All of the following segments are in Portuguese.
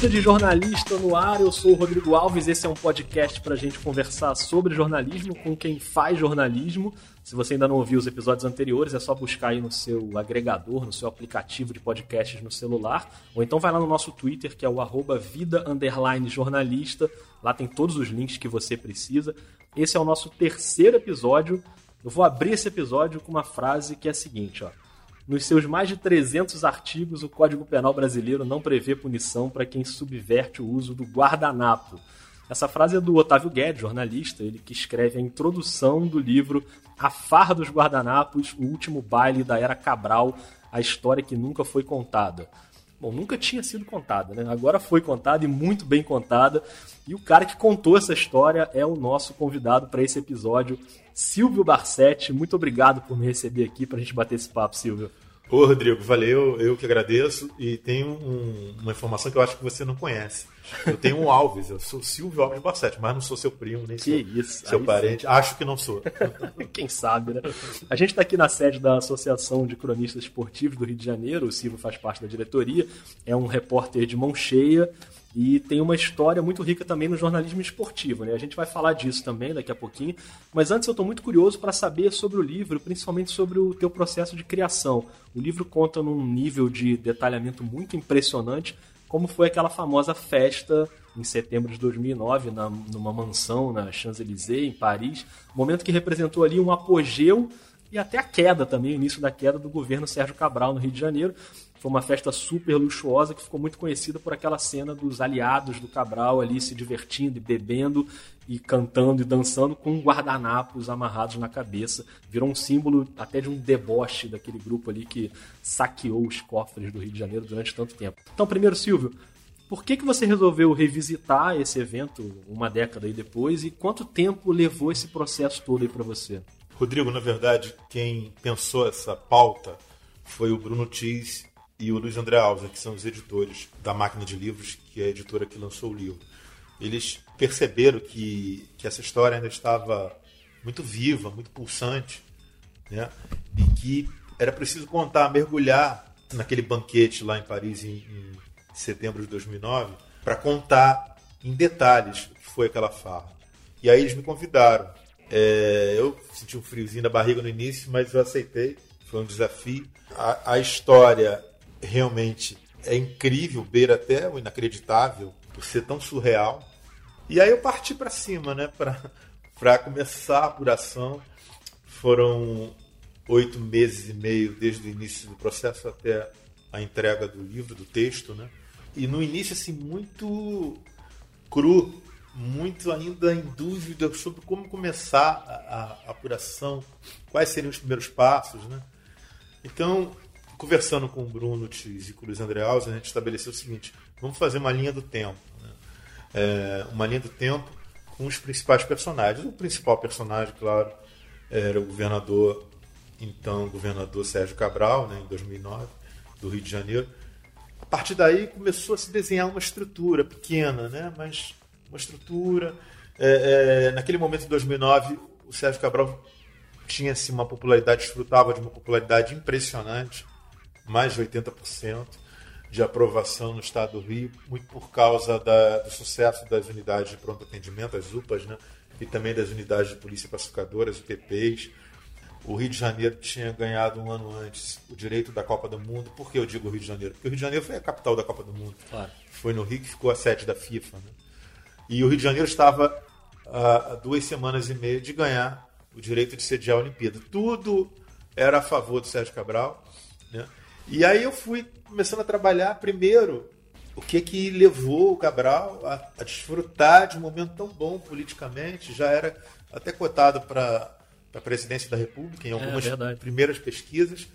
Vida de Jornalista no ar, eu sou o Rodrigo Alves. Esse é um podcast para a gente conversar sobre jornalismo com quem faz jornalismo. Se você ainda não ouviu os episódios anteriores, é só buscar aí no seu agregador, no seu aplicativo de podcasts no celular, ou então vai lá no nosso Twitter, que é o arroba vida jornalista. Lá tem todos os links que você precisa. Esse é o nosso terceiro episódio. Eu vou abrir esse episódio com uma frase que é a seguinte, ó. Nos seus mais de 300 artigos, o Código Penal brasileiro não prevê punição para quem subverte o uso do guardanapo. Essa frase é do Otávio Guedes, jornalista, ele que escreve a introdução do livro A Farra dos Guardanapos, o último baile da era Cabral, a história que nunca foi contada. Bom, nunca tinha sido contada, né? Agora foi contada e muito bem contada. E o cara que contou essa história é o nosso convidado para esse episódio, Silvio Barsetti. Muito obrigado por me receber aqui para a gente bater esse papo, Silvio. Ô, Rodrigo, valeu, eu que agradeço. E tem um, uma informação que eu acho que você não conhece. Eu tenho um Alves, eu sou Silvio Alves Barsetti, mas não sou seu primo, nem que sou isso, seu parente. Sim. Acho que não sou. Quem sabe, né? A gente está aqui na sede da Associação de Cronistas Esportivos do Rio de Janeiro, o Silvio faz parte da diretoria, é um repórter de mão cheia e tem uma história muito rica também no jornalismo esportivo, né? A gente vai falar disso também daqui a pouquinho. Mas antes eu estou muito curioso para saber sobre o livro, principalmente sobre o teu processo de criação. O livro conta num nível de detalhamento muito impressionante, como foi aquela famosa festa em setembro de 2009 na, numa mansão na Champs-Élysées em Paris, momento que representou ali um apogeu e até a queda também, o início da queda do governo Sérgio Cabral no Rio de Janeiro. Foi uma festa super luxuosa que ficou muito conhecida por aquela cena dos aliados do Cabral ali se divertindo e bebendo e cantando e dançando com guardanapos amarrados na cabeça. Virou um símbolo até de um deboche daquele grupo ali que saqueou os cofres do Rio de Janeiro durante tanto tempo. Então, primeiro, Silvio, por que, que você resolveu revisitar esse evento uma década aí depois e quanto tempo levou esse processo todo aí para você? Rodrigo, na verdade, quem pensou essa pauta foi o Bruno Tis e o Luiz André Alves, que são os editores da Máquina de Livros, que é a editora que lançou o livro. Eles perceberam que, que essa história ainda estava muito viva, muito pulsante, né? e que era preciso contar, mergulhar naquele banquete lá em Paris em, em setembro de 2009, para contar em detalhes o que foi aquela farra. E aí eles me convidaram. É, eu senti um friozinho na barriga no início, mas eu aceitei. Foi um desafio. A, a história realmente é incrível, beira até o inacreditável, por ser tão surreal. E aí eu parti para cima, né, para começar a apuração. Foram oito meses e meio desde o início do processo até a entrega do livro, do texto, né? E no início, assim, muito cru, muito ainda em dúvida sobre como começar a, a apuração, quais seriam os primeiros passos, né? Então, conversando com o Bruno Tis e com o Luiz André Alves, a gente estabeleceu o seguinte: vamos fazer uma linha do tempo. Né? É, uma linha do tempo com os principais personagens. O principal personagem, claro, era o governador, então governador Sérgio Cabral, né, em 2009, do Rio de Janeiro. A partir daí começou a se desenhar uma estrutura pequena, né, mas uma estrutura. É, é, naquele momento, em 2009, o Sérgio Cabral tinha assim, uma popularidade, desfrutava de uma popularidade impressionante mais de 80% de aprovação no estado do Rio, muito por causa da, do sucesso das unidades de pronto atendimento, as UPAs, né? e também das unidades de polícia pacificadoras, UPPs. O Rio de Janeiro tinha ganhado um ano antes o direito da Copa do Mundo. Por que eu digo Rio de Janeiro? Porque o Rio de Janeiro foi a capital da Copa do Mundo. Claro. Foi no Rio que ficou a sede da FIFA. Né? E o Rio de Janeiro estava há duas semanas e meia de ganhar o direito de sediar a Olimpíada. Tudo era a favor do Sérgio Cabral. Né? E aí eu fui começando a trabalhar primeiro o que que levou o Cabral a, a desfrutar de um momento tão bom politicamente, já era até cotado para a presidência da República em é, algumas é, primeiras pesquisas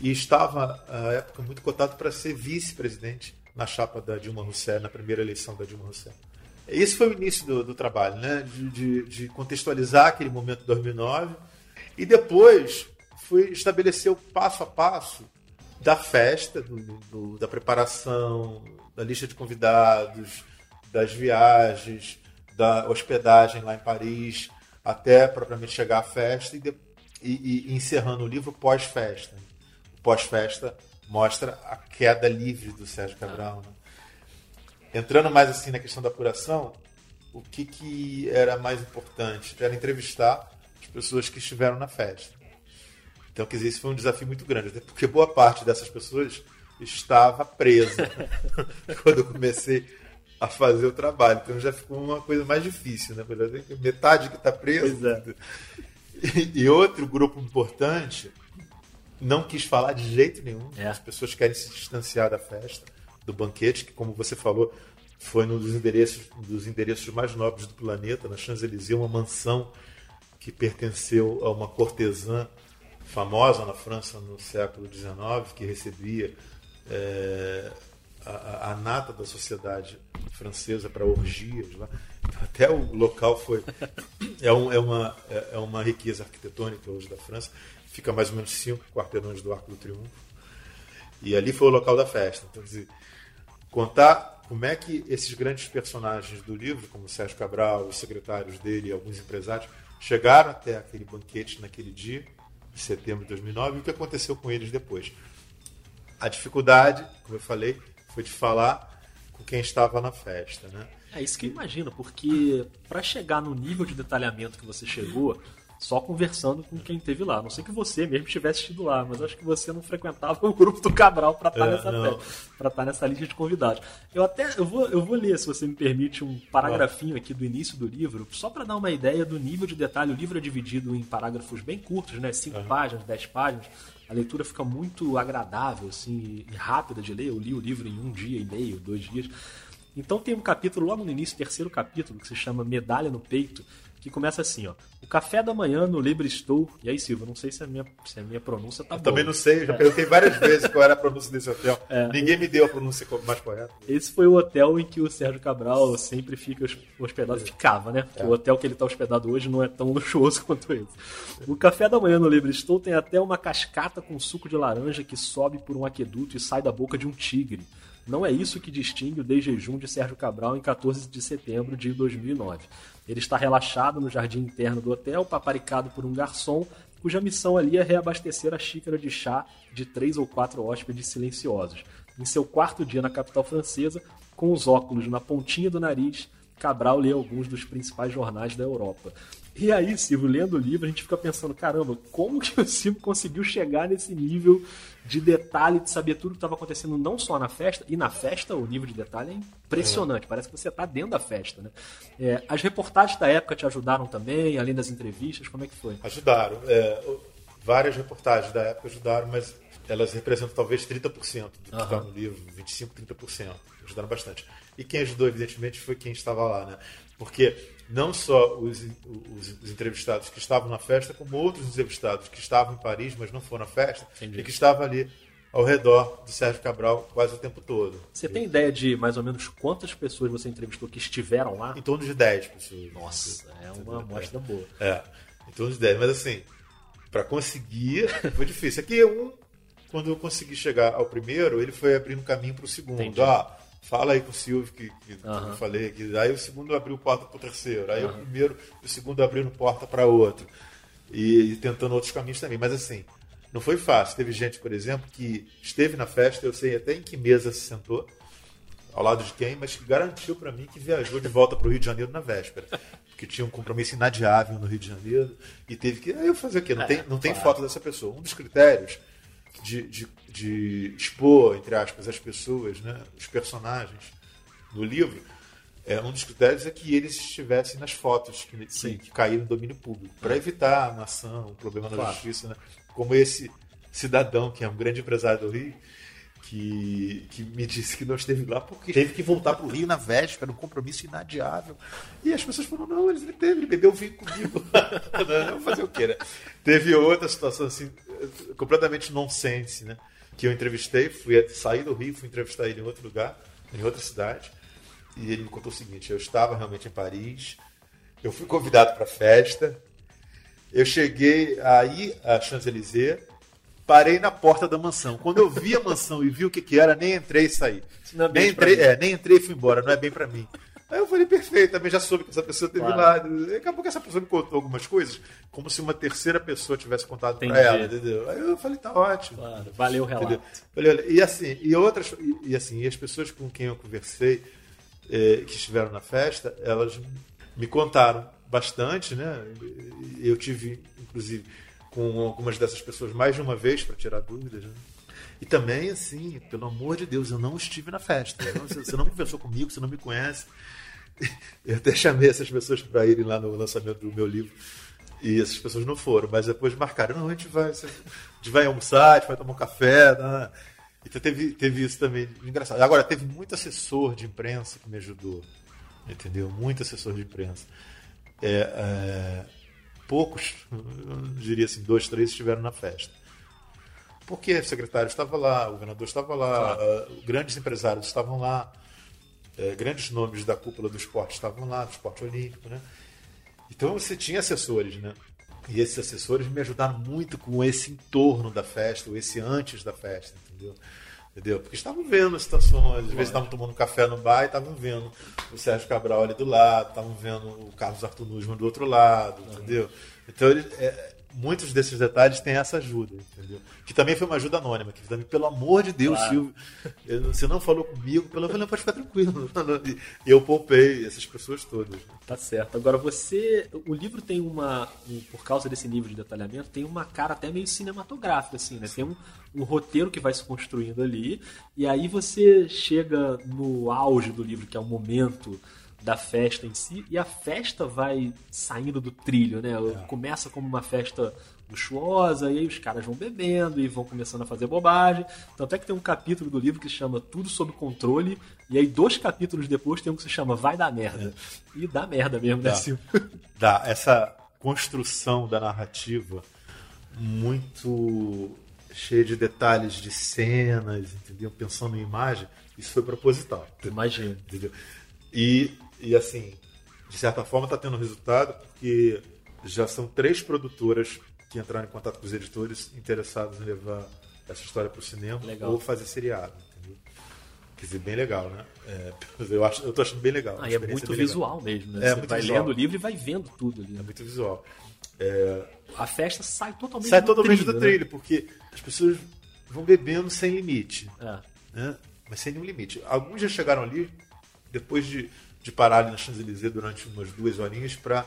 e estava à época muito cotado para ser vice-presidente na chapa da Dilma Rousseff, na primeira eleição da Dilma Rousseff. Esse foi o início do, do trabalho, né? De, de, de, contextualizar aquele momento de 2009 e depois fui estabelecer o passo a passo da festa, do, do, da preparação, da lista de convidados, das viagens, da hospedagem lá em Paris, até propriamente chegar à festa e, de, e, e encerrando o livro pós-festa. O pós-festa mostra a queda livre do Sérgio Cabral. Né? Entrando mais assim na questão da apuração, o que, que era mais importante? Era entrevistar as pessoas que estiveram na festa. Então, quer dizer, isso foi um desafio muito grande, até porque boa parte dessas pessoas estava presa quando eu comecei a fazer o trabalho. Então já ficou uma coisa mais difícil, né? Metade que está preso. É. E, e, outro grupo importante não quis falar de jeito nenhum. É. As pessoas querem se distanciar da festa, do banquete, que, como você falou, foi um dos endereços, dos endereços mais nobres do planeta, na Champs-Élysées, uma mansão que pertenceu a uma cortesã famosa na França no século XIX, que recebia é, a, a, nata da sociedade francesa para orgias. Lá. Até o local foi. É, um, é, uma, é, é uma riqueza arquitetônica hoje da França. Fica mais ou menos cinco quarteirões do Arco do Triunfo. E ali foi o local da festa. Então, contar como é que esses grandes personagens do livro, como Sérgio Cabral, os secretários dele alguns empresários, chegaram até aquele banquete naquele dia, de setembro de 2009, e o que aconteceu com eles depois. A dificuldade, como eu falei, foi de falar com quem estava na festa, né? É isso que eu imagino, porque para chegar no nível de detalhamento que você chegou, só conversando com quem esteve lá. Não sei que você mesmo tivesse ido lá, mas acho que você não frequentava o grupo do Cabral para estar, tá é, nessa para estar tá nessa lista de convidados. Eu até eu vou, eu vou ler, se você me permite, um paragrafinho aqui do início do livro, só para dar uma ideia do nível de detalhe. O livro é dividido em parágrafos bem curtos, né? Cinco uhum. páginas, dez páginas. A leitura fica muito agradável, assim, e rápida de ler. Eu li o livro em um dia e meio, dois dias. Então tem um capítulo logo no início, terceiro capítulo, que se chama Medalha no Peito, que começa assim, ó. Café da manhã no Libre Estou. E aí, Silva, não sei se a minha, se a minha pronúncia tá eu boa. Também não sei, já é. perguntei várias vezes qual era a pronúncia desse hotel. É. Ninguém me deu a pronúncia mais correta. Esse foi o hotel em que o Sérgio Cabral sempre fica hospedado. Ficava, né? É. O hotel que ele está hospedado hoje não é tão luxuoso quanto esse. O café da manhã no Libre Estou tem até uma cascata com suco de laranja que sobe por um aqueduto e sai da boca de um tigre. Não é isso que distingue o desjejum de Sérgio Cabral em 14 de setembro de 2009. Ele está relaxado no jardim interno do hotel, paparicado por um garçom, cuja missão ali é reabastecer a xícara de chá de três ou quatro hóspedes silenciosos. Em seu quarto dia na capital francesa, com os óculos na pontinha do nariz, Cabral lê alguns dos principais jornais da Europa. E aí, Silvio, lendo o livro, a gente fica pensando, caramba, como que o Silvio conseguiu chegar nesse nível de detalhe, de saber tudo que estava acontecendo não só na festa, e na festa o nível de detalhe é impressionante, é. parece que você está dentro da festa. Né? É, as reportagens da época te ajudaram também, além das entrevistas, como é que foi? Ajudaram. É, várias reportagens da época ajudaram, mas elas representam talvez 30% do que uhum. está no livro, 25%, 30%. Ajudaram bastante. E quem ajudou, evidentemente, foi quem estava lá, né? Porque não só os, os, os, entrevistados que estavam na festa, como outros entrevistados que estavam em Paris, mas não foram na festa, Entendi. e que estavam ali ao redor do Sérgio Cabral quase o tempo todo. Você tem ideia de mais ou menos quantas pessoas você entrevistou que estiveram lá? Em torno de 10 pessoas. Nossa, é uma amostra boa. É, em torno de 10. Mas assim, para conseguir foi difícil. Aqui um, quando eu consegui chegar ao primeiro, ele foi abrindo caminho para o segundo. Entendi. Ah, fala aí com o Silvio que, que uhum. eu falei aqui. Aí o segundo abriu porta para o terceiro, aí uhum. o primeiro, o segundo abriu porta para outro. E, e, tentando outros caminhos também. Mas assim, não foi fácil. Teve gente, por exemplo, que esteve na festa, eu sei até em que mesa se sentou, ao lado de quem, mas que garantiu para mim que viajou de volta para o Rio de Janeiro na véspera. Porque tinha um compromisso inadiável no Rio de Janeiro e teve que. Aí eu fazer o quê? Não, é, tem, não tem foto dessa pessoa. Um dos critérios de, de, de expor, entre aspas, as pessoas, né, os personagens no livro, é, um dos critérios é que eles estivessem nas fotos que, que, que caíram no domínio público, para evitar a nação, o problema claro. na justiça, né? como esse cidadão, que é um grande empresário do Rio, que, que me disse que não esteve lá porque teve que voltar para o Rio na véspera, um compromisso inadiável. E as pessoas falaram, não, ele teve, ele bebeu vinho comigo. não, fazer o quê, né? Teve outra situação assim, completamente nonsense, né? Que eu entrevistei, fui sair do Rio, fui entrevistar ele em outro lugar, em outra cidade, e ele me contou o seguinte: eu estava realmente em Paris, eu fui convidado para a festa, eu cheguei aí a Champs-Élysées, parei na porta da mansão. Quando eu vi a mansão e vi o que, que era, nem entrei e saí. É nem, entrei, é, nem entrei e fui embora, não é bem para mim. Aí eu falei, perfeito, também já soube que essa pessoa teve claro. lá. Acabou que essa pessoa me contou algumas coisas, como se uma terceira pessoa tivesse contado para ela, entendeu? Aí eu falei, tá ótimo. Claro, valeu o relato. Falei, e assim, e outras, e, assim, e as pessoas com quem eu conversei, é, que estiveram na festa, elas me contaram bastante, né? Eu tive, inclusive, com algumas dessas pessoas mais de uma vez para tirar dúvidas. Né? E também, assim, pelo amor de Deus, eu não estive na festa. você não conversou comigo, você não me conhece. Eu até chamei essas pessoas para irem lá no lançamento do meu livro. E essas pessoas não foram, mas depois marcaram, não, a gente vai, a gente vai almoçar, a gente vai tomar um café. Né? Então teve, teve isso também engraçado. Agora, teve muito assessor de imprensa que me ajudou. Entendeu? Muito assessor de imprensa. É, é, poucos, diria assim, dois, três estiveram na festa. Porque o secretário estava lá, o governador estava lá, claro. uh, grandes empresários estavam lá, uh, grandes nomes da cúpula do esporte estavam lá, do esporte olímpico, né? Então você tinha assessores, né? E esses assessores me ajudaram muito com esse entorno da festa, ou esse antes da festa, entendeu? Entendeu? Porque estavam vendo as situações, às vezes estavam tomando café no bar e estavam vendo o Sérgio Cabral ali do lado, estavam vendo o Carlos Arthur Nussmann do outro lado, entendeu? Então ele, é, muitos desses detalhes têm essa ajuda, entendeu? Que também foi uma ajuda anônima, que também, pelo amor de Deus, claro. Silvio, você não falou comigo, pelo menos pode ficar tranquilo. E eu poupei essas pessoas todas. Tá certo. Agora você, o livro tem uma, por causa desse nível de detalhamento, tem uma cara até meio cinematográfica, assim, né? Tem um, um roteiro que vai se construindo ali, e aí você chega no auge do livro, que é o momento da festa em si, e a festa vai saindo do trilho, né? É. Começa como uma festa luxuosa, e aí os caras vão bebendo e vão começando a fazer bobagem. Tanto é que tem um capítulo do livro que se chama Tudo Sob Controle, e aí dois capítulos depois tem um que se chama Vai Dar Merda. É. E dá merda mesmo, né, Silvio? Dá. Essa construção da narrativa muito cheia de detalhes de cenas, entendeu? Pensando em imagem, isso foi proposital. Imagina. Entendeu? E e assim, de certa forma está tendo resultado porque já são três produtoras que entraram em contato com os editores interessados em levar essa história para o cinema legal. ou fazer seriado. Entendeu? Quer dizer, bem legal, né? É, eu, acho, eu tô achando bem legal. Ah, é muito visual legal. mesmo, né? É, Você vai visual. lendo o livro e vai vendo tudo ali. É muito visual. É... A festa sai totalmente sai do totalmente trilho, do trilho, né? porque as pessoas vão bebendo sem limite. É. Né? Mas sem nenhum limite. Alguns já chegaram ali depois de de parar ali na Champs-Élysées durante umas duas horinhas para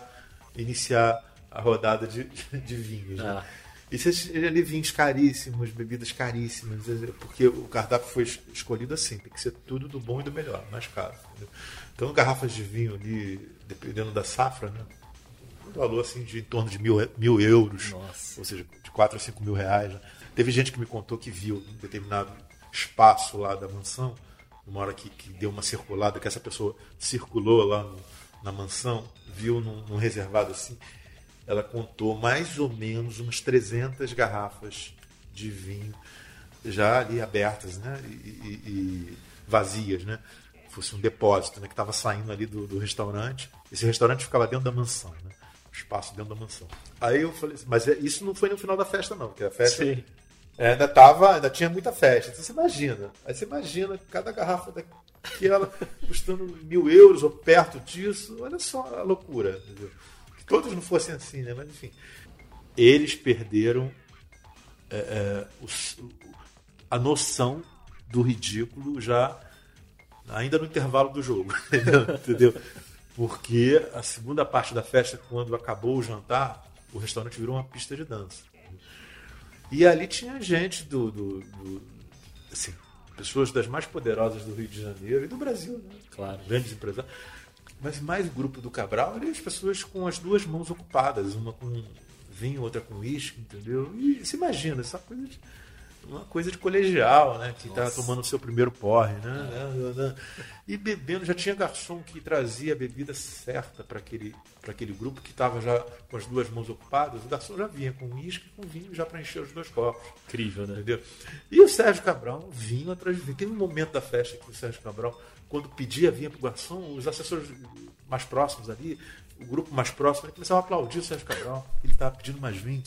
iniciar a rodada de, de vinhos. Né? Ah. E você ali vinhos caríssimos, bebidas caríssimas, porque o cardápio foi escolhido assim, tem que ser tudo do bom e do melhor, mais caro. Entendeu? Então, garrafas de vinho ali, dependendo da safra, né? Um valor assim de em torno de mil, mil euros, Nossa. ou seja, de 4 a 5 mil reais. Né? Teve gente que me contou que viu um determinado espaço lá da mansão uma hora que, que deu uma circulada, que essa pessoa circulou lá no, na mansão, viu num, num, reservado assim, ela contou mais ou menos umas 300 garrafas de vinho já ali abertas, né? E, e, e vazias, né? Fosse um depósito, né? Que estava saindo ali do, do, restaurante. Esse restaurante ficava dentro da mansão, né? espaço dentro da mansão. Aí eu falei assim, mas é, isso não foi no final da festa, não, porque a festa Sim. É, ainda tava, ainda tinha muita festa. Então você imagina. Aí você imagina cada garrafa daquela custando mil euros ou perto disso. Olha só a loucura. Entendeu? Que todos não fossem assim, né? Mas enfim. Eles perderam é, é, a noção do ridículo já ainda no intervalo do jogo. Entendeu? Porque a segunda parte da festa, quando acabou o jantar, o restaurante virou uma pista de dança. E ali tinha gente do, do, do assim, pessoas das mais poderosas do Rio de Janeiro e do Brasil, né? Claro. Grandes empresários. Mas mais o grupo do Cabral, ali as pessoas com as duas mãos ocupadas, uma com vinho, outra com uísque, entendeu? E se imagina, essa coisa de uma coisa de colegial, né? Que está tomando o seu primeiro porre, né? E bebendo, já tinha garçom que trazia a bebida certa para aquele, aquele grupo que estava já com as duas mãos ocupadas. O garçom já vinha com uísque e com vinho já para encher os dois copos. Incrível, né? Entendeu? E o Sérgio Cabral vinho atrás de vinho. Teve um momento da festa que o Sérgio Cabral, quando pedia vinha para o garçom, os assessores mais próximos ali, o grupo mais próximo, começavam a aplaudir o Sérgio Cabral. Ele estava pedindo mais vinho.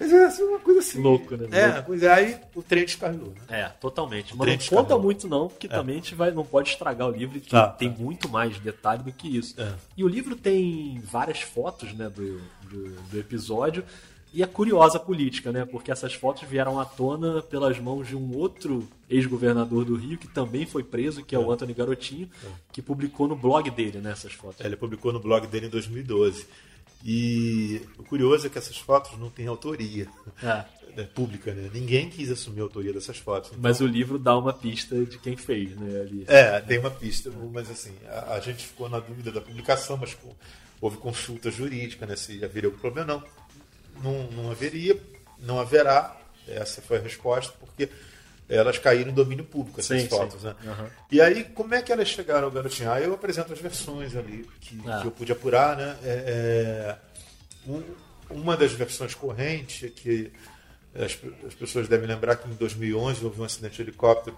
Mas é assim, uma coisa assim. Louco, né? É, pois é, aí o trem descarrilhou. Né? É, totalmente. Mas não conta muito não, porque é. também a gente vai, não pode estragar o livro, que tá, tem tá. muito mais detalhe do que isso. É. E o livro tem várias fotos né, do, do, do, episódio. E é curiosa a política, né? Porque essas fotos vieram à tona pelas mãos de um outro ex-governador do Rio, que também foi preso, que é, é. o Antônio Garotinho, é. que publicou no blog dele né, essas fotos. É, ele publicou no blog dele em 2012. E o curioso é que essas fotos não têm autoria é. pública, né? Ninguém quis assumir a autoria dessas fotos. Então... Mas o livro dá uma pista de quem fez, né? Ali. É, tem uma pista, mas assim, a, a gente ficou na dúvida da publicação, mas houve consulta jurídica, né? Se haveria algum problema, não não, não haveria, não haverá. Essa foi a resposta, porque elas caíram em domínio público, essas sim, fotos. Sim. Né? Uhum. E aí, como é que elas chegaram ao garotinho? Ah, eu apresento as versões ali que, ah. que eu pude apurar. Né? É, é, um, uma das versões correntes é que as, as, pessoas devem lembrar que em 2011 houve um acidente de helicóptero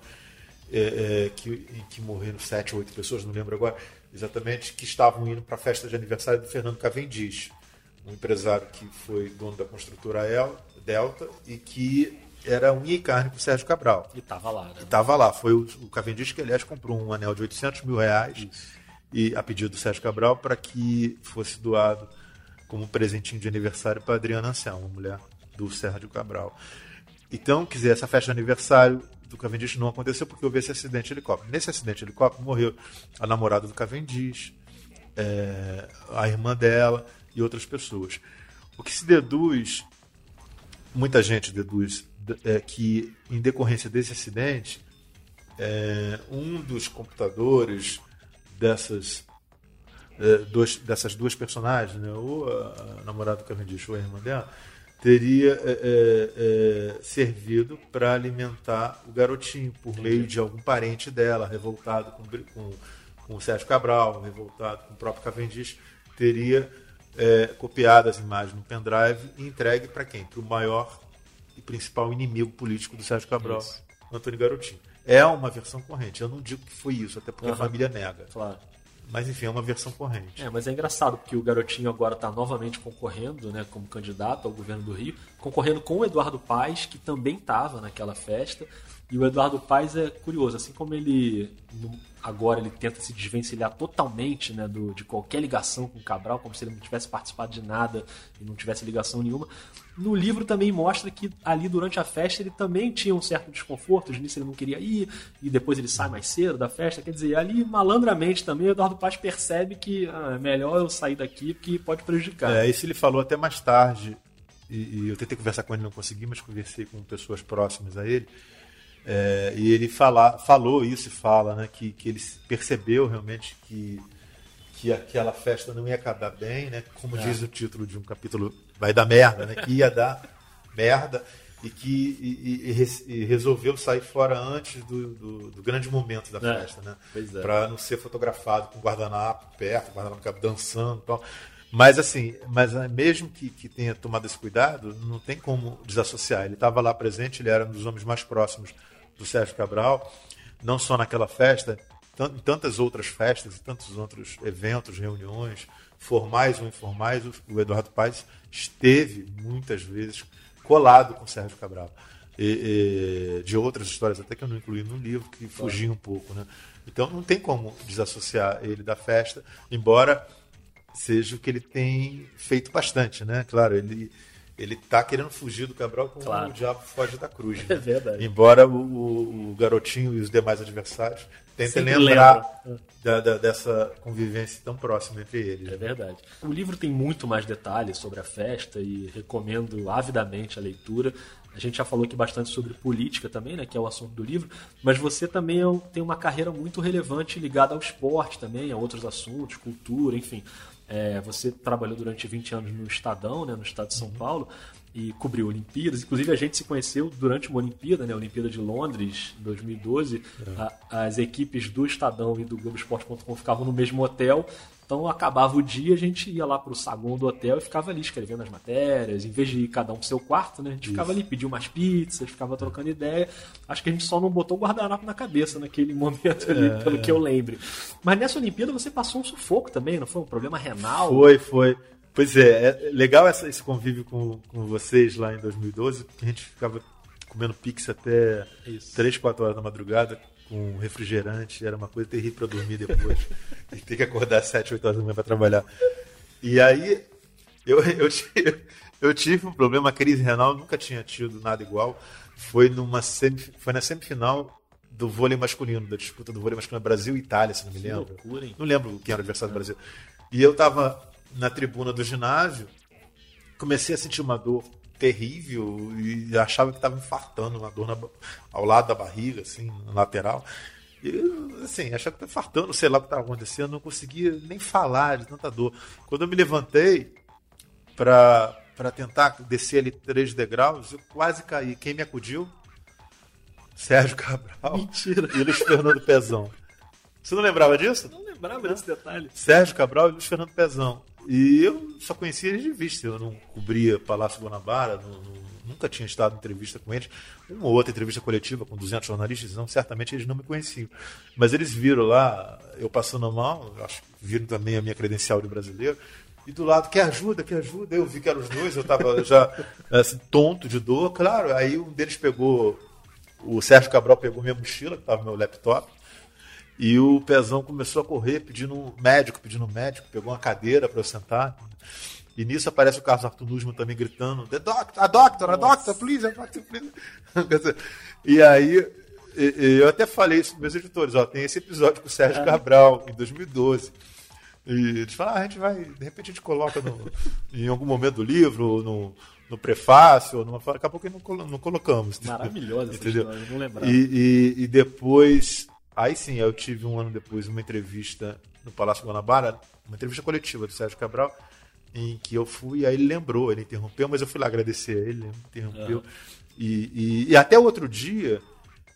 é, é, que, em que morreram sete ou oito pessoas, não lembro agora exatamente, que estavam indo para a festa de aniversário do Fernando Cavendish um empresário que foi dono da construtora Delta e que era um e carne com o Sérgio Cabral. E estava lá, né? Estava lá. Foi o, o Cavendish que, aliás, comprou um anel de 800 mil reais e, a pedido do Sérgio Cabral para que fosse doado como presentinho de aniversário para Adriana Anselmo, mulher do Sérgio Cabral. Então, quer dizer, essa festa de aniversário do Cavendish não aconteceu porque houve esse acidente de helicóptero. Nesse acidente de helicóptero morreu a namorada do Cavendish, é, a irmã dela, e outras pessoas. O que se deduz, muita gente deduz, é que em decorrência desse acidente, é, um dos computadores dessas, é, dois, dessas duas personagens, né, ou a, a namorada do Cavendish ou a irmã dela, teria é, é, é servido para alimentar o garotinho por meio de algum parente dela, revoltado com, com, com o Sérgio Cabral, revoltado com o próprio Cavendish, teria é, copiado as imagens no pendrive e entregue para quem? Para o maior e principal inimigo político do Sérgio Cabral, isso. Antônio Garotinho. É uma versão corrente. Eu não digo que foi isso, até porque uhum. a família nega. Claro. Mas enfim, é uma versão corrente. É, mas é engraçado porque o Garotinho agora está novamente concorrendo, né, como candidato ao governo do Rio, concorrendo com o Eduardo Paes, que também estava naquela festa. E o Eduardo Paes é curioso, assim como ele agora ele tenta se desvencilhar totalmente né, do, de qualquer ligação com o Cabral, como se ele não tivesse participado de nada e não tivesse ligação nenhuma. No livro também mostra que ali durante a festa ele também tinha um certo desconforto, de início ele não queria ir e depois ele sai mais cedo da festa. Quer dizer, ali malandramente também o Eduardo Paz percebe que ah, é melhor eu sair daqui porque pode prejudicar. É, isso ele falou até mais tarde e, e eu tentei conversar com ele, não consegui, mas conversei com pessoas próximas a ele é, e ele fala, falou isso e fala, né, que, que ele percebeu realmente que, que aquela festa não ia acabar bem, né, como é. diz o título de um capítulo, vai dar merda, né, que ia dar merda e que e, e, e resolveu sair fora antes do, do, do grande momento da é, festa, né, é. para não ser fotografado com guardanapo perto, guardanapo dançando e tal. Mas assim, mas ah, mesmo que, que tenha tomado esse cuidado, não tem como desassociar. Ele estava lá presente, ele era um dos homens mais próximos do Sérgio Cabral, não só naquela festa, em tantas outras festas, e tantos outros eventos, reuniões, formais ou informais, o Eduardo Paes esteve muitas vezes colado com o Sérgio Cabral. E, e, de outras histórias, até que eu não incluí no livro, que fugiam um pouco. Né? Então não tem como desassociar ele da festa, embora seja o que ele tem feito bastante. Né? Claro, ele ele tá querendo fugir do Cabral como claro. o diabo foge da cruz. Né? É verdade. Embora o, o, garotinho e os demais adversários tentem Sempre lembrar da, da, dessa convivência tão próxima entre eles. É verdade. O livro tem muito mais detalhes sobre a festa e recomendo avidamente a leitura. A gente já falou aqui bastante sobre política também, né, que é o assunto do livro, mas você também é tem uma carreira muito relevante ligada ao esporte também, a outros assuntos, cultura, enfim. É, você trabalhou durante 20 anos no Estadão, né, no estado de São uhum. Paulo, e cobriu Olimpíadas. Inclusive, a gente se conheceu durante uma Olimpíada, né, a Olimpíada de Londres, 2012. É. A, as equipes do Estadão e do Globoesporte.com ficavam no mesmo hotel então acabava o dia, a gente ia lá pro saguão do hotel e ficava ali escrevendo as matérias, em vez de ir cada um pro seu quarto, né? A gente Isso. ficava ali, pedia umas pizzas, ficava trocando ideia. Acho que a gente só não botou o guardanapo na cabeça naquele momento ali, é, pelo é. que eu lembre. Mas nessa Olimpíada você passou um sufoco também, não foi? Um problema renal? Foi, foi. Pois é, é legal essa, esse convívio com, com vocês lá em 2012, porque a gente ficava comendo pizza até Isso. 3, 4 horas da madrugada, com refrigerante, era uma coisa terrível para dormir depois. e ter que acordar às 7, 8 horas da manhã para trabalhar. E aí, Eu, eu, tive, eu tive um problema, a crise renal, nunca tinha tido nada igual. Foi, numa semif... foi na semifinal do vôlei masculino, da disputa do vôlei masculino Brasil e Itália, se não me Que lembro. loucura, hein? Não lembro quem era o adversário do Brasil. E eu tava na tribuna do ginásio, comecei a sentir uma dor terrível e achava que estava infartando, uma dor na ao lado da barriga, assim, na lateral. E, assim, achava que estava infartando, sei lá o que estava acontecendo, não conseguia nem falar de tanta dor. Quando eu me levantei para tentar descer ali três degraus, eu quase caí. Quem me acudiu? Sérgio Cabral Mentira. e Luiz Fernando Pezão. Você não lembrava disso? Não lembrava desse detalhe. Sérgio Cabral e Luiz Fernando Pezão. E eu só conhecia eles de vista, eu não cobria Palácio Guanabara, não- não- nunca tinha estado em entrevista com eles. Uma ou outra entrevista coletiva com 200 jornalistas, não, certamente eles não me conheciam. Mas eles viram lá, eu passando mal, acho que viram também a minha credencial de brasileiro. E do lado, que ajuda, que ajuda. Eu vi que eram os dois, eu estava já assim, tonto de dor. Claro, aí um deles pegou, o Sérgio Cabral pegou minha mochila, que estava meu laptop. E o Pezão começou a correr pedindo um médico, pedindo um médico, pegou uma cadeira para eu sentar. E nisso aparece o Carlos Arthur Nusman também gritando: The doctor, a doctor, a doctor, please, a doctor, please. E aí eu até falei isso para meus editores: ó, tem esse episódio com o Sérgio Cabral, em 2012. E eles falaram: ah, a gente vai, de repente a gente coloca no- em algum momento do livro, no, no prefácio, ou numa. Daqui a pouco não, não colocamos. Maravilhosa essa Entendeu? história, não lembrava. E, e, e depois, aí sim, eu tive um ano depois uma entrevista no Palácio Guanabara, uma entrevista coletiva do Sérgio Cabral, em que eu fui, aí ele lembrou, ele interrompeu, mas eu fui lá agradecer a ele, ele interrompeu. Aham. E, e, e até o outro dia,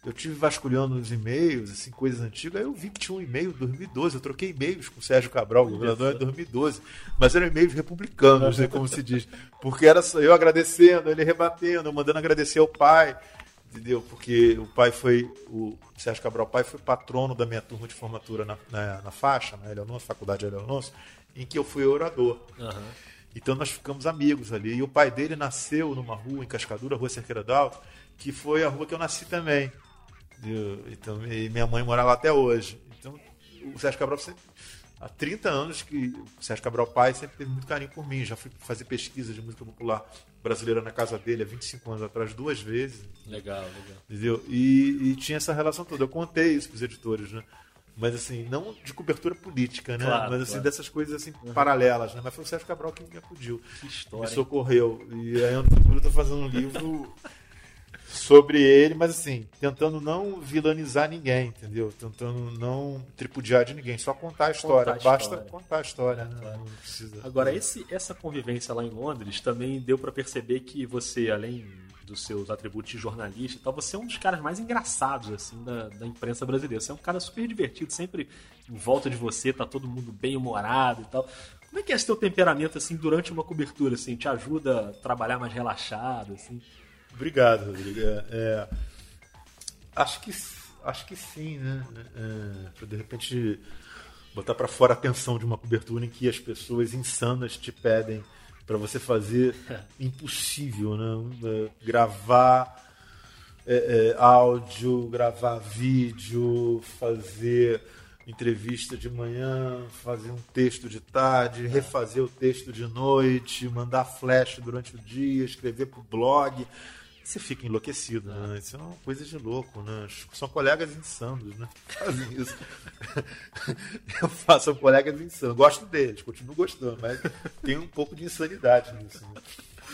eu tive vasculhando os e-mails, assim, coisas antigas, aí eu vi que tinha um e-mail de 2012, eu troquei e-mails com o Sérgio Cabral, governador, em 2012, mas eram e-mails republicanos, né, como se diz, porque era só eu agradecendo, ele rebatendo, eu mandando agradecer ao pai, entendeu? Porque o pai foi, o Sérgio Cabral pai foi patrono da minha turma de formatura na, na, na faixa, na Eleonor, Faculdade Eleonor, em que eu fui orador. Aham. Então nós ficamos amigos ali. E o pai dele nasceu numa rua em Cascadura, Rua Cerqueira d'Alto, que foi a rua que eu nasci também. Eu- Então, e minha mãe mora lá até hoje. Então, o Sérgio Cabral sempre. Há 30 anos que o Sérgio Cabral pai sempre teve muito carinho por mim. Já fui fazer pesquisa de música popular brasileira na casa dele há 25 anos atrás, duas vezes. Legal, legal. Entendeu? E, e tinha essa relação toda. Eu contei isso para os editores, né? Mas assim, não de cobertura política, né? Claro, Mas assim, claro. dessas coisas assim paralelas, né? Mas foi o Sérgio Cabral que me acudiu. Que Me história. hein? socorreu. E aí futuro eu tô fazendo um livro sobre ele, mas assim, tentando não vilanizar ninguém, entendeu? Tentando não tripudiar de ninguém, só contar a história. Contar a Basta história. contar a história, né? Não precisa. Agora, esse, essa convivência lá em Londres também deu pra perceber que você, além dos seus atributos de jornalista e tal, você é um dos caras mais engraçados, assim, da, da imprensa brasileira. Você é um cara super divertido, sempre em volta de você, tá todo mundo bem humorado e tal. Como é que é esse teu temperamento, assim, durante uma cobertura, assim? Te ajuda a trabalhar mais relaxado, assim? Obrigado, Rodrigo. É, é, acho que acho que sim, né? É, pra de repente botar para fora a tensão de uma cobertura em que as pessoas insanas te pedem para você fazer impossível, né? É, gravar é, é, áudio, gravar vídeo, fazer entrevista de manhã, fazer um texto de tarde, refazer o texto de noite, mandar flash durante o dia, escrever pro blog. Você fica enlouquecido, né? Isso é uma coisa de louco, né? São colegas insanos, né? Fazem isso. Eu faço colegas insanos. Gosto deles, continuo gostando, mas tem um pouco de insanidade nisso. né?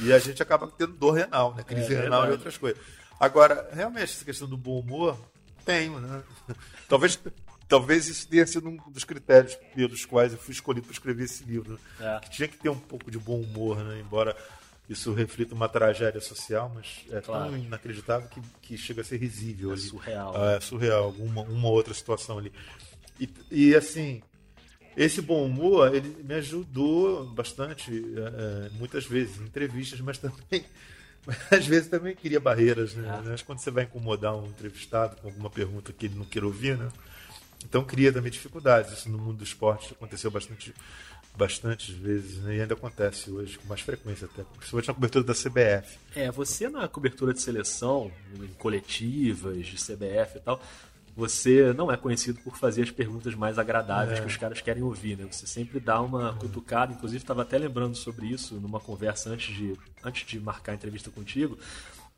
E a gente acaba tendo dor renal, né? Crise É renal e outras coisas. Agora, realmente, essa questão do bom humor, tenho, né? Talvez, talvez isso tenha sido um dos critérios pelos quais eu fui escolhido para escrever esse livro. né? É. Que tinha que ter um pouco de bom humor, né? Embora isso reflita uma tragédia social, mas é Claro. tão inacreditável que, que chega a ser risível. É ali. surreal. Ah, é surreal, alguma uma outra situação ali. E, e, assim, esse bom humor, ele me ajudou bastante, é, é, muitas vezes, em entrevistas, mas também, às vezes também queria barreiras, né? Ah. Mas quando você vai incomodar um entrevistado com alguma pergunta que ele não queira ouvir, né? Então cria também dificuldades. Isso no mundo do esporte aconteceu bastante, bastantes vezes, né? E ainda acontece hoje, com mais frequência até, principalmente na cobertura da CBF. É, você na cobertura de seleção, em coletivas, de CBF e tal, você não é conhecido por fazer as perguntas mais agradáveis É. que os caras querem ouvir, né? Você sempre dá uma cutucada, inclusive estava até lembrando sobre isso numa conversa antes de, antes de marcar a entrevista contigo.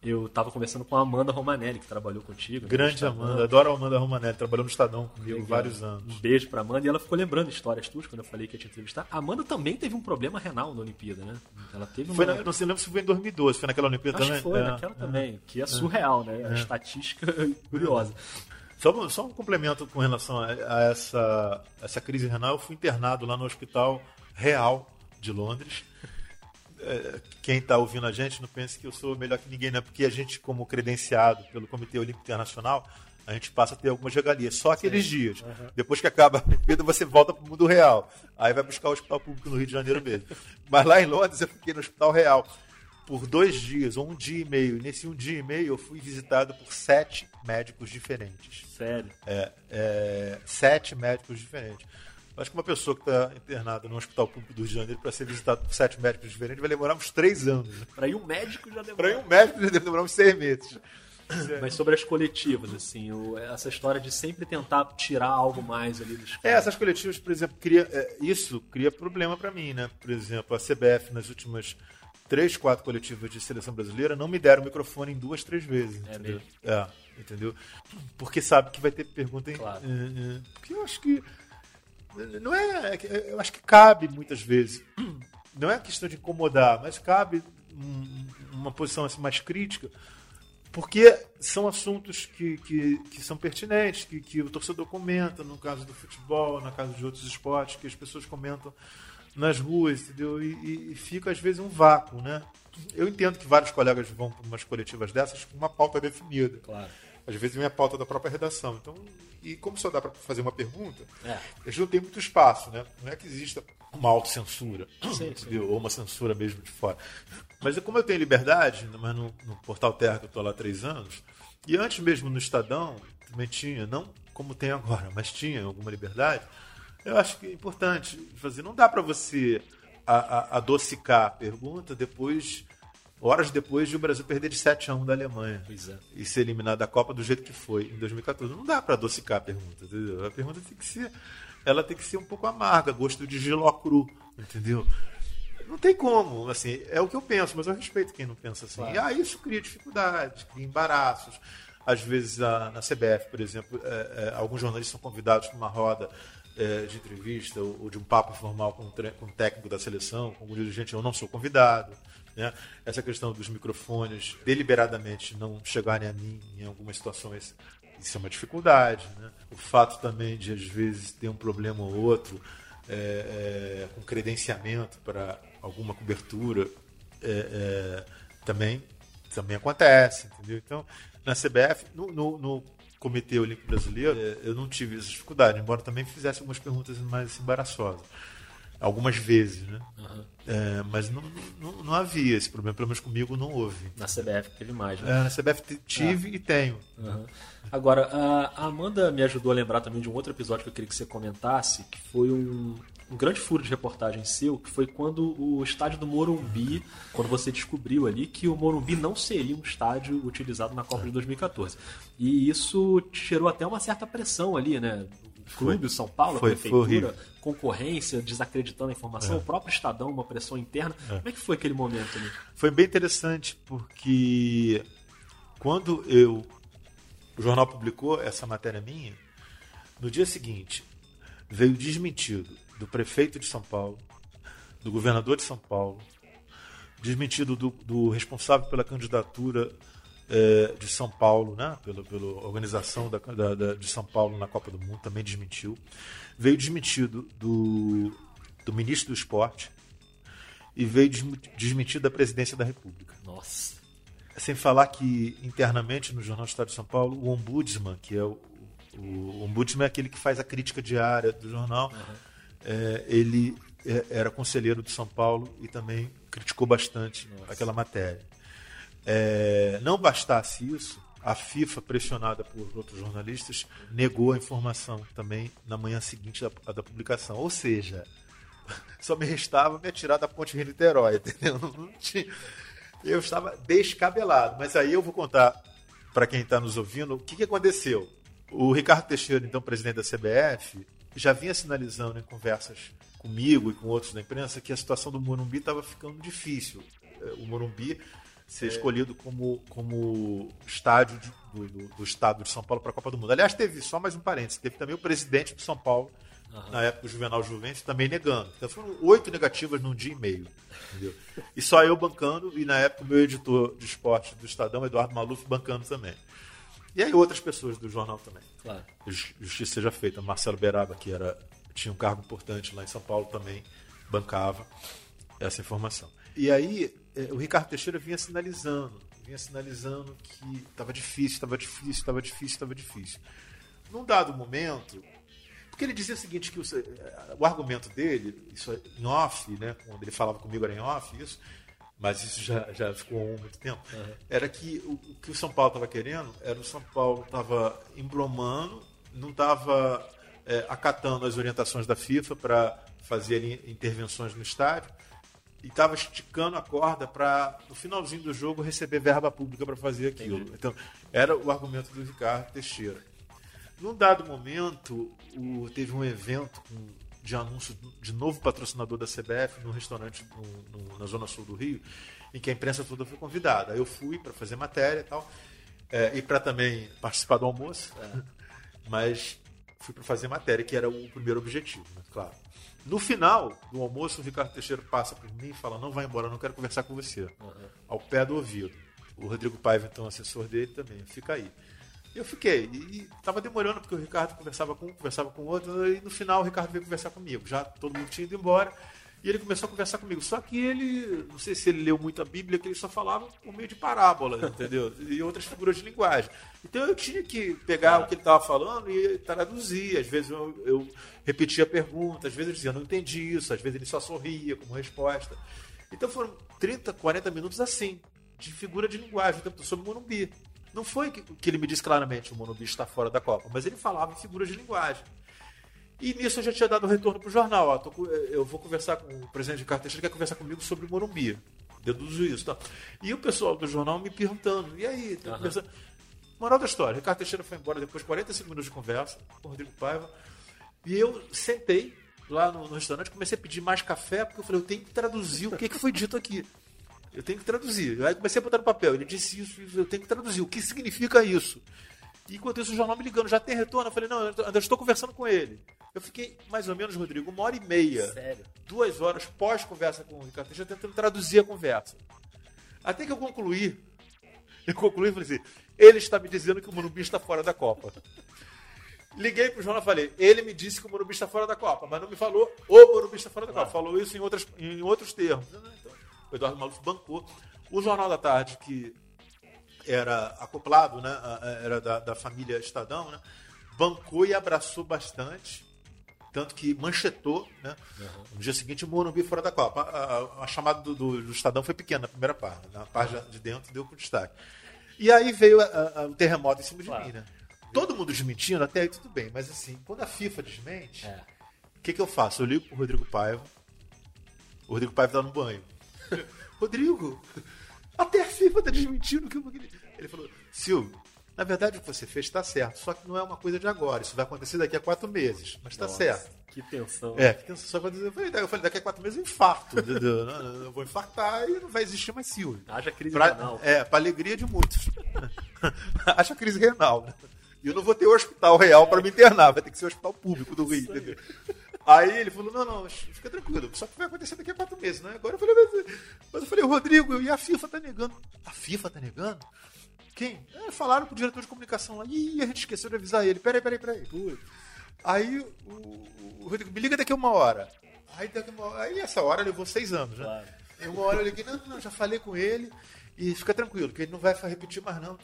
Eu estava conversando com a Amanda Romanelli, que trabalhou contigo. Grande Estadão. Amanda, adoro a Amanda Romanelli, trabalhou no Estadão comigo Legal. vários anos. Um beijo pra Amanda. E ela ficou lembrando histórias tuas quando eu falei que ia te entrevistar. A Amanda também teve um problema renal na Olimpíada, né? Ela teve uma... Foi na, não sei lembro se foi em 2012, foi naquela Olimpíada Acho também? foi, É, naquela é. também, que é surreal, né? A estatística curiosa. Só, um- só um complemento com relação a, a essa, essa crise renal. Eu fui internado lá no Hospital Real de Londres. É, Quem está ouvindo a gente não pense que eu sou melhor que ninguém, né? Porque a gente, como credenciado pelo Comitê Olímpico Internacional, a gente passa a ter algumas regalias. Só aqueles dias. Depois que acaba a Olimpíada, você volta para o mundo real. Aí vai buscar o Hospital Público no Rio de Janeiro mesmo. Mas lá em Londres eu fiquei no Hospital Real por dois dias, ou um dia e meio. E nesse um dia e meio eu fui visitado por sete médicos diferentes. Sério. É, é, sete médicos diferentes. Eu Acho que uma pessoa que está internada no Hospital Público do Rio de Janeiro para ser visitada por sete médicos diferentes vai demorar uns três anos. né? Pra ir um médico já demorou. Para ir um médico já deve demorar uns seis meses. Mas sobre as coletivas, assim, o- essa história de sempre tentar tirar algo mais ali dos É, essas coletivas, por exemplo, cria, é, isso cria problema para mim, né? Por exemplo, a CBF nas últimas três, quatro coletivas de seleção brasileira não me deram o microfone em duas, três vezes. É entendeu? mesmo? É, entendeu? Porque sabe que vai ter pergunta em. Claro. é, é, porque eu acho que não é, eu acho que cabe muitas vezes. Não é questão de incomodar, mas cabe um- uma posição assim mais crítica porque são assuntos que, que, que são pertinentes, que, que o torcedor comenta, no caso do futebol, no caso de outros esportes, que as pessoas comentam nas ruas, entendeu? E, e- e fica, às vezes, um vácuo, né? Eu entendo que vários colegas vão para umas coletivas dessas com uma pauta definida. Claro. Às vezes vem a pauta da própria redação. Então, e como só dá para fazer uma pergunta, É. a gente não tem muito espaço, né? Não é que exista uma autocensura, Sim, ou uma censura mesmo de fora. Mas como eu tenho liberdade, mas no, no Portal Terra que eu estou lá há três anos, e antes mesmo no Estadão, também tinha, não como tem agora, mas tinha alguma liberdade, eu acho que é importante fazer. Não dá para você a- a- adocicar a pergunta depois, horas depois de o Brasil perder de 7 a 1 da Alemanha é. e ser eliminado da Copa do jeito que foi em 2014. Não dá para adocicar a pergunta, entendeu? A pergunta tem que ser, ela tem que ser um pouco amarga, gosto de giló cru, entendeu? Não tem como, assim, é o que eu penso, mas eu respeito quem não pensa assim. Claro. E aí isso cria dificuldades, cria embaraços. Às vezes a- na CBF, por exemplo, é, é, alguns jornalistas são convidados para uma roda é, de entrevista ou, de um papo informal com, com o técnico da seleção, com o dirigente, eu não sou convidado. Né? Essa questão dos microfones deliberadamente não chegarem a mim em algumas situações, isso é uma dificuldade. Né? O fato também de, às vezes, ter um problema ou outro é, é, com credenciamento para alguma cobertura é, é, também, também acontece. Entendeu? Então, na CBF, no, no- no Comitê Olímpico Brasileiro, é, eu não tive essa dificuldade, embora também fizesse algumas perguntas mais embaraçosas. Algumas vezes, né? É, mas não, não, não havia esse problema, pelo menos comigo não houve. Na CBF teve mais, né? É, na CBF tive e tenho. Aham. Agora, a a Amanda me ajudou a lembrar também de um outro episódio que eu queria que você comentasse, que foi um, um grande furo de reportagem seu, que foi quando o estádio do Morumbi, quando você descobriu ali que o Morumbi não seria um estádio utilizado na Copa de 2014. E isso te gerou até uma certa pressão ali, né? Clube, o São Paulo, Foi- a prefeitura, concorrência, desacreditando a informação, o próprio Estadão, uma pressão interna. Como é que foi aquele momento ali? Foi bem interessante porque quando eu o jornal publicou essa matéria minha, no dia seguinte veio desmentido do prefeito de São Paulo, do governador de São Paulo, desmentido do, do responsável pela candidatura eh, de São Paulo, né, pela, pela organização da, da- da- de São Paulo na Copa do Mundo, também desmentiu. Veio desmentido do, do ministro do esporte e veio desmentido da presidência da República. Nossa. Sem falar que internamente no Jornal do Estado de São Paulo, o ombudsman, que é o, o ombudsman é aquele que faz a crítica diária do jornal, é, ele é, era conselheiro de São Paulo e também criticou bastante Nossa. aquela matéria. É, não bastasse isso, a FIFA, pressionada por outros jornalistas, negou a informação também na manhã seguinte da, da publicação. Ou seja, só me restava me atirar da ponte Rio-Niterói, entendeu? Tinha. Eu estava descabelado. Mas aí eu vou contar para quem está nos ouvindo o que, que aconteceu. O Ricardo Teixeira, então presidente da CBF, já vinha sinalizando em conversas comigo e com outros da imprensa que a situação do Morumbi estava ficando difícil. É, o Morumbi ser escolhido como, como estádio de, do, do, do, estado de São Paulo para a Copa do Mundo. Aliás, teve só mais um parênteses, teve também o presidente de São Paulo, uhum. na época o Juvenal Juventus, também negando. Então foram oito negativas num dia e meio. Entendeu? E só eu bancando, e na época o meu editor de esporte do Estadão, Eduardo Maluf, bancando também. E aí outras pessoas do jornal também. Claro. Justiça seja feita. Marcelo Beraba, que era, tinha um cargo importante lá em São Paulo, também bancava essa informação. E aí é, o Ricardo Teixeira vinha sinalizando, vinha sinalizando que estava difícil, estava difícil, estava difícil, estava difícil. Num dado momento, porque ele dizia o seguinte, que o, é, o argumento dele, isso é em off, né, quando ele falava comigo era em off, isso, mas isso já, já ficou há muito tempo, uhum. era que o, o, que o São Paulo estava querendo era o São Paulo estava embromando, não estava é, acatando as orientações da FIFA para fazer intervenções no estádio, e estava esticando a corda para, no finalzinho do jogo, receber verba pública para fazer aquilo. Entendi. Então, era o argumento do Ricardo Teixeira. Num dado momento, o, teve um evento com, de anúncio de novo patrocinador da CBF num restaurante no, no, na Zona Sul do Rio, em que a imprensa toda foi convidada. Eu fui para fazer matéria e tal, é, e para também participar do almoço, é. mas fui para fazer matéria, que era o primeiro objetivo, né? claro. No final do almoço, o Ricardo Teixeira passa por mim e fala: Não vai embora, não quero conversar com você. Uhum. Ao pé do ouvido. O Rodrigo Paiva, então, assessor dele, também. Fica aí. Eu fiquei. E estava demorando, porque o Ricardo conversava com um, conversava com outro. E no final, o Ricardo veio conversar comigo. Já todo mundo tinha ido embora. E ele começou a conversar comigo. Só que ele, não sei se ele leu muito a Bíblia, que ele só falava por meio de parábola, entendeu? E outras figuras de linguagem. Então eu tinha que pegar o que ele estava falando e traduzir. Às vezes eu, eu, repetia a pergunta, às vezes eu dizia, não entendi isso, às vezes ele só sorria como resposta. Então foram 30, 40 minutos assim, de figura de linguagem, sobre o Monumbi. Não foi que, que ele me disse claramente o Monumbi está fora da Copa, mas ele falava em figuras de linguagem. E nisso eu já tinha dado um retorno para o jornal. Ó, tô, eu vou conversar com o presidente de Carteira, ele quer conversar comigo sobre o Morumbi. Deduzo isso. Tá? E o pessoal do jornal me perguntando, e aí? Uhum. Conversando. Moral da história, Ricardo Teixeira foi embora depois de 45 minutos de conversa com o Rodrigo Paiva. E eu sentei lá no, no, restaurante, comecei a pedir mais café, porque eu falei, eu tenho que traduzir o que, que foi dito aqui. Eu tenho que traduzir. Aí comecei a botar no papel. Ele disse isso, eu tenho que traduzir. O que significa isso? E enquanto isso, o jornal me ligando, já tem retorno? Eu falei, não, eu estou conversando com ele. Eu fiquei mais ou menos, Rodrigo, uma hora e meia, Sério? duas horas pós-conversa com o Ricardo Teixeira, tentando traduzir a conversa. Até que eu concluí, eu concluí e falei assim, ele está me dizendo que o Morumbi está fora da Copa. Liguei pro jornal e falei, ele me disse que o Morumbi está fora da Copa, mas não me falou o Morumbi está fora da Copa. Falou isso em, outras, em outros termos. Então, o Eduardo Maluf bancou. O Jornal da Tarde, que era acoplado, né, era da, da família Estadão, né, bancou e abraçou bastante. Tanto que manchetou, né? Uhum. No dia seguinte, o Morumbi fora da Copa. A, a, a chamada do, do, do, Estadão foi pequena na primeira parte. Na parte de dentro deu com destaque. E aí veio o terremoto em cima de claro. mim, né? Todo mundo desmentindo, até aí tudo bem. Mas assim, quando a FIFA desmente, é. o é. que, que eu faço? Eu ligo pro Rodrigo Paiva. O Rodrigo Paiva tá no banho. Rodrigo, até a FIFA tá desmentindo que eu... Ele falou, Silvio, na verdade, o que você fez está certo, só que não é uma coisa de agora. Isso vai acontecer daqui a quatro meses, mas está certo. Que tensão. É, que tensão. Só quando eu falei, eu falei, daqui a quatro meses eu infarto. eu vou infartar e não vai existir mais Silvio. Haja crise pra, renal. É, para alegria de muitos. Haja crise renal. Né? E eu não vou ter o hospital real para me internar, vai ter que ser o hospital público do Rio, entendeu? Aí ele falou, não, não, fica tranquilo, só que vai acontecer daqui a quatro meses, né? Agora eu falei, mas eu falei, Rodrigo, e a FIFA tá negando? A FIFA tá negando? Quem? É, falaram pro diretor de comunicação lá. Ih, a gente esqueceu de avisar ele. Peraí, peraí, peraí. Aí o, o Rodrigo, me liga daqui a uma hora. Aí, daqui uma hora, aí essa hora levou seis anos, né? Claro. Aí uma hora eu liguei, não, não, já falei com ele e fica tranquilo, que ele não vai repetir mais não.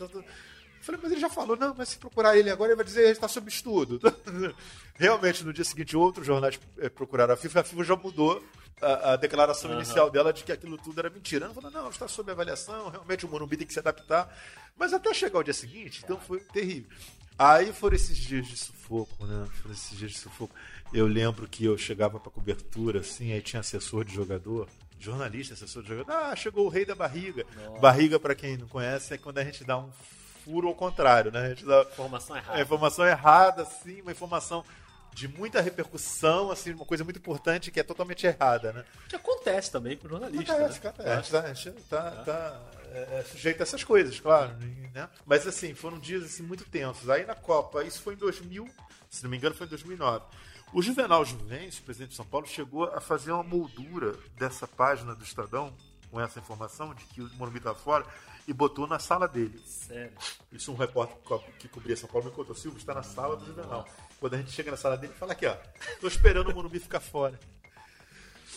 Tô... Falei, mas ele já falou, não, mas se procurar ele agora, ele vai dizer que está sob estudo. Realmente, no dia seguinte, outros jornais eh, procuraram a FIFA, a FIFA já mudou a, a declaração uhum. inicial dela de que aquilo tudo era mentira. Ela falou, não, está sob avaliação, realmente o Morumbi tem que se adaptar. Mas até chegar o dia seguinte, então foi terrível. Aí foram esses dias de sufoco, né? Foram esses dias de sufoco. Eu lembro que eu chegava para cobertura, assim, aí tinha assessor de jogador, jornalista, assessor de jogador. Ah, chegou o rei da barriga. Nossa. Barriga, para quem não conhece, é quando a gente dá um furo ao contrário, né? A gente dá Informação errada. a informação errada, assim, uma informação de muita repercussão, assim, uma coisa muito importante que é totalmente errada, né? Que acontece também com jornalista. Acontece, né? acontece. A gente tá, tá, é, é sujeito a essas coisas, claro. Né? Mas assim, foram dias assim, muito tensos. Aí na Copa, isso foi em 2000, se não me engano, foi em 2009. O Juvenal Juvencio, presidente de São Paulo, chegou a fazer uma moldura dessa página do Estadão, com essa informação de que o Morumbi estava fora, e botou na sala dele. Sério. Isso um repórter que co- que cobria São Paulo me contou. Silvio está na sala do Juvenal. Quando a gente chega na sala dele, fala aqui, ó. Tô esperando o Morumbi ficar fora.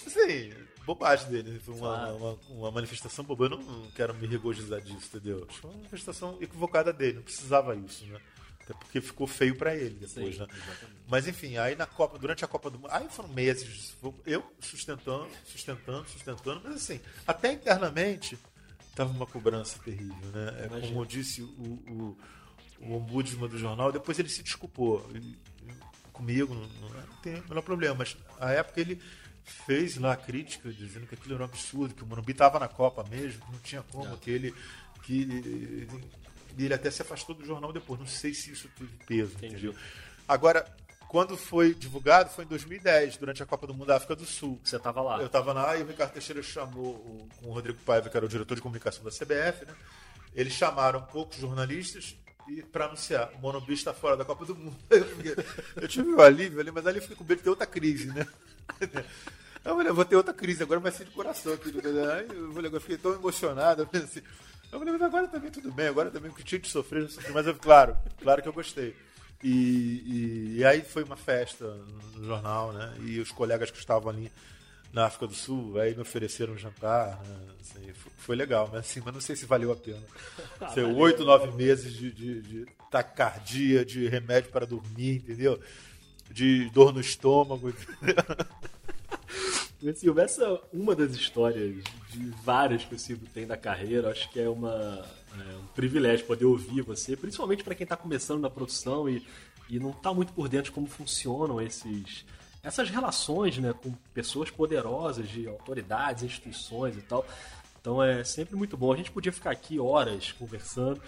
Assim, bobagem dele. Foi uma, Claro. uma, uma manifestação boba. Eu não, não quero me regozijar disso, entendeu? Acho que foi uma manifestação equivocada dele. Não precisava isso, né? Até porque ficou feio pra ele depois, Sim, né? exatamente. Mas enfim, aí na Copa, durante a Copa do Mundo, aí foram meses, eu sustentando, sustentando, sustentando, mas assim, até internamente tava uma cobrança terrível, né? É, como disse o, o, o ombudsman do jornal, depois ele se desculpou comigo, não, não, não tem o menor problema, mas a época ele fez lá a crítica dizendo que aquilo era um absurdo, que o Morumbi estava na Copa mesmo, que não tinha como, É. que ele que e ele até se afastou do jornal depois. Não sei se isso teve peso, Entendi. entendeu? Agora, quando foi divulgado, foi em 2010, durante a Copa do Mundo da África do Sul. Você tava lá. Eu estava lá e o Ricardo Teixeira chamou o, com o Rodrigo Paiva, que era o diretor de comunicação da CBF, né? Eles chamaram poucos jornalistas e para anunciar, o Monobis está fora da Copa do Mundo. Eu, fiquei- eu tive um alívio ali, mas ali eu fiquei com medo de ter outra crise, né? Eu falei, eu vou ter outra crise, agora vai ser de coração. Aqui, eu, falei, eu fiquei tão emocionado. Eu falei assim, eu falei, mas agora também tudo bem, agora também o que tinha de sofrer. Mas eu, claro, claro que eu gostei. E, e, e aí foi uma festa no jornal, né? E os colegas que estavam ali na África do Sul, aí me ofereceram um jantar, né? Assim, foi, foi legal, mas assim, mas não sei se valeu a pena. Assim, Oito, nove meses de, de, de taquicardia, de remédio para dormir, entendeu? De dor no estômago. Mas, Silvio, essa é uma das histórias de várias que o Silvio tem da carreira. Acho que é, uma, é um privilégio poder ouvir você, principalmente para quem está começando na produção e, e não está muito por dentro de como funcionam esses, essas relações né, com pessoas poderosas, de autoridades, instituições e tal. Então é sempre muito bom. A gente podia ficar aqui horas conversando,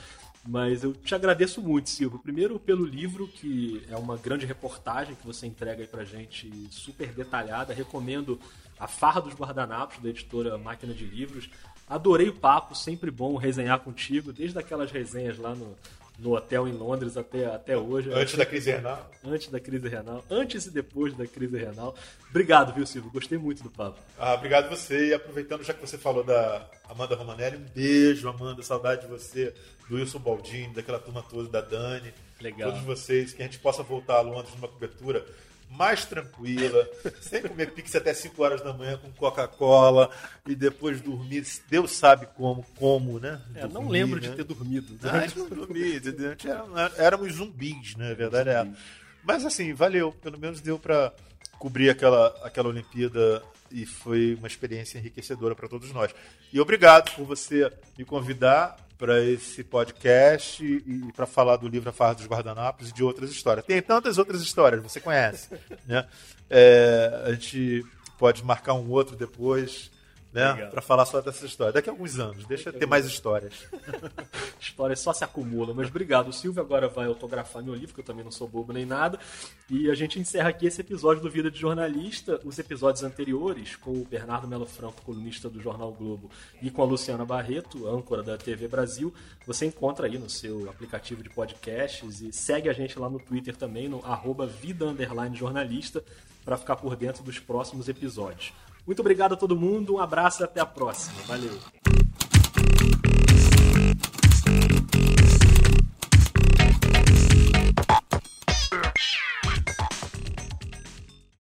mas eu te agradeço muito, Silvio. Primeiro pelo livro, que é uma grande reportagem que você entrega aí pra gente, super detalhada. Recomendo A Farra dos Guardanapos, da editora Máquina de Livros. Adorei o papo, sempre bom resenhar contigo, desde aquelas resenhas lá no, no hotel em Londres até, até hoje. Antes da crise renal. Antes da crise renal. Antes e depois da crise renal. Obrigado, viu, Silvio? Gostei muito do papo. Ah, obrigado você. E aproveitando, já que você falou da Amanda Romanelli, um beijo, Amanda. Saudade de você, do Wilson Baldini, daquela turma toda, da Dani. Legal. Todos vocês, que a gente possa voltar a Londres numa cobertura mais tranquila, sem comer pizza até 5 horas da manhã com Coca-Cola e depois dormir. Deus sabe como, como, né? É, não Dormir, lembro né? de ter dormido. Ah, a gente não era- éramos zumbis, né? A verdade é. Mas assim, valeu. Pelo menos deu pra cobrir aquela, aquela Olimpíada e foi uma experiência enriquecedora para todos nós. E obrigado por você me convidar para esse podcast e para falar do livro A Farra dos Guardanapos e de outras histórias. Tem tantas outras histórias, você conhece, né? É, a gente pode marcar um outro depois, né? Para falar só dessa história. Daqui a alguns anos, deixa ter mais histórias. Histórias só se acumulam. Mas obrigado. O Silvio agora vai autografar meu livro, que eu também não sou bobo nem nada. E a gente encerra aqui esse episódio do Vida de Jornalista. Os episódios anteriores, com o Bernardo Melo Franco, colunista do Jornal Globo, e com a Luciana Barreto, âncora da TV Brasil, você encontra aí no seu aplicativo de podcasts e segue a gente lá no Twitter também, no arroba vida jornalista, para ficar por dentro dos próximos episódios. Muito obrigado a todo mundo, um abraço e até a próxima. Valeu!